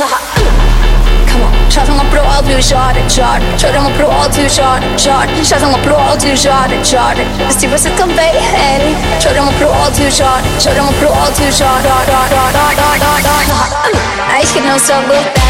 Come on, chota uma pro alto e chora, chora. Chora uma pro alto e chora, chora. Chota uma pro alto e chora, chora. E se você também é ele, chora uma pro alto e chora. Chora uma pro alto e chora. Acho que não sou lutar. Come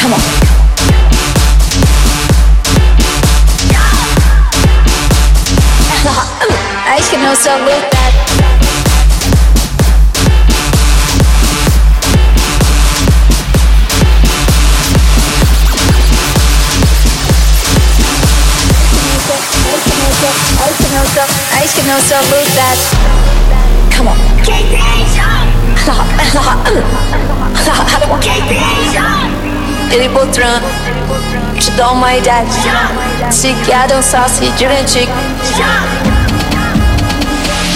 Come on. Acho que não sou lutar. Acho sou, acho que não sou lutar. Come on. Ele Botran, te dou uma idade. Se quer dançar, se divertir.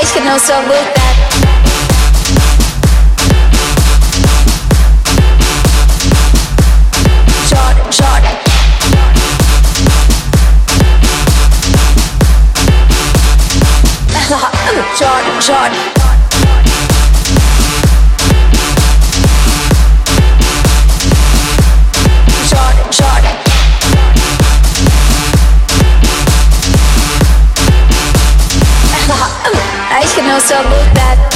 I should know so good that. Short, short. short, you know so look that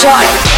join.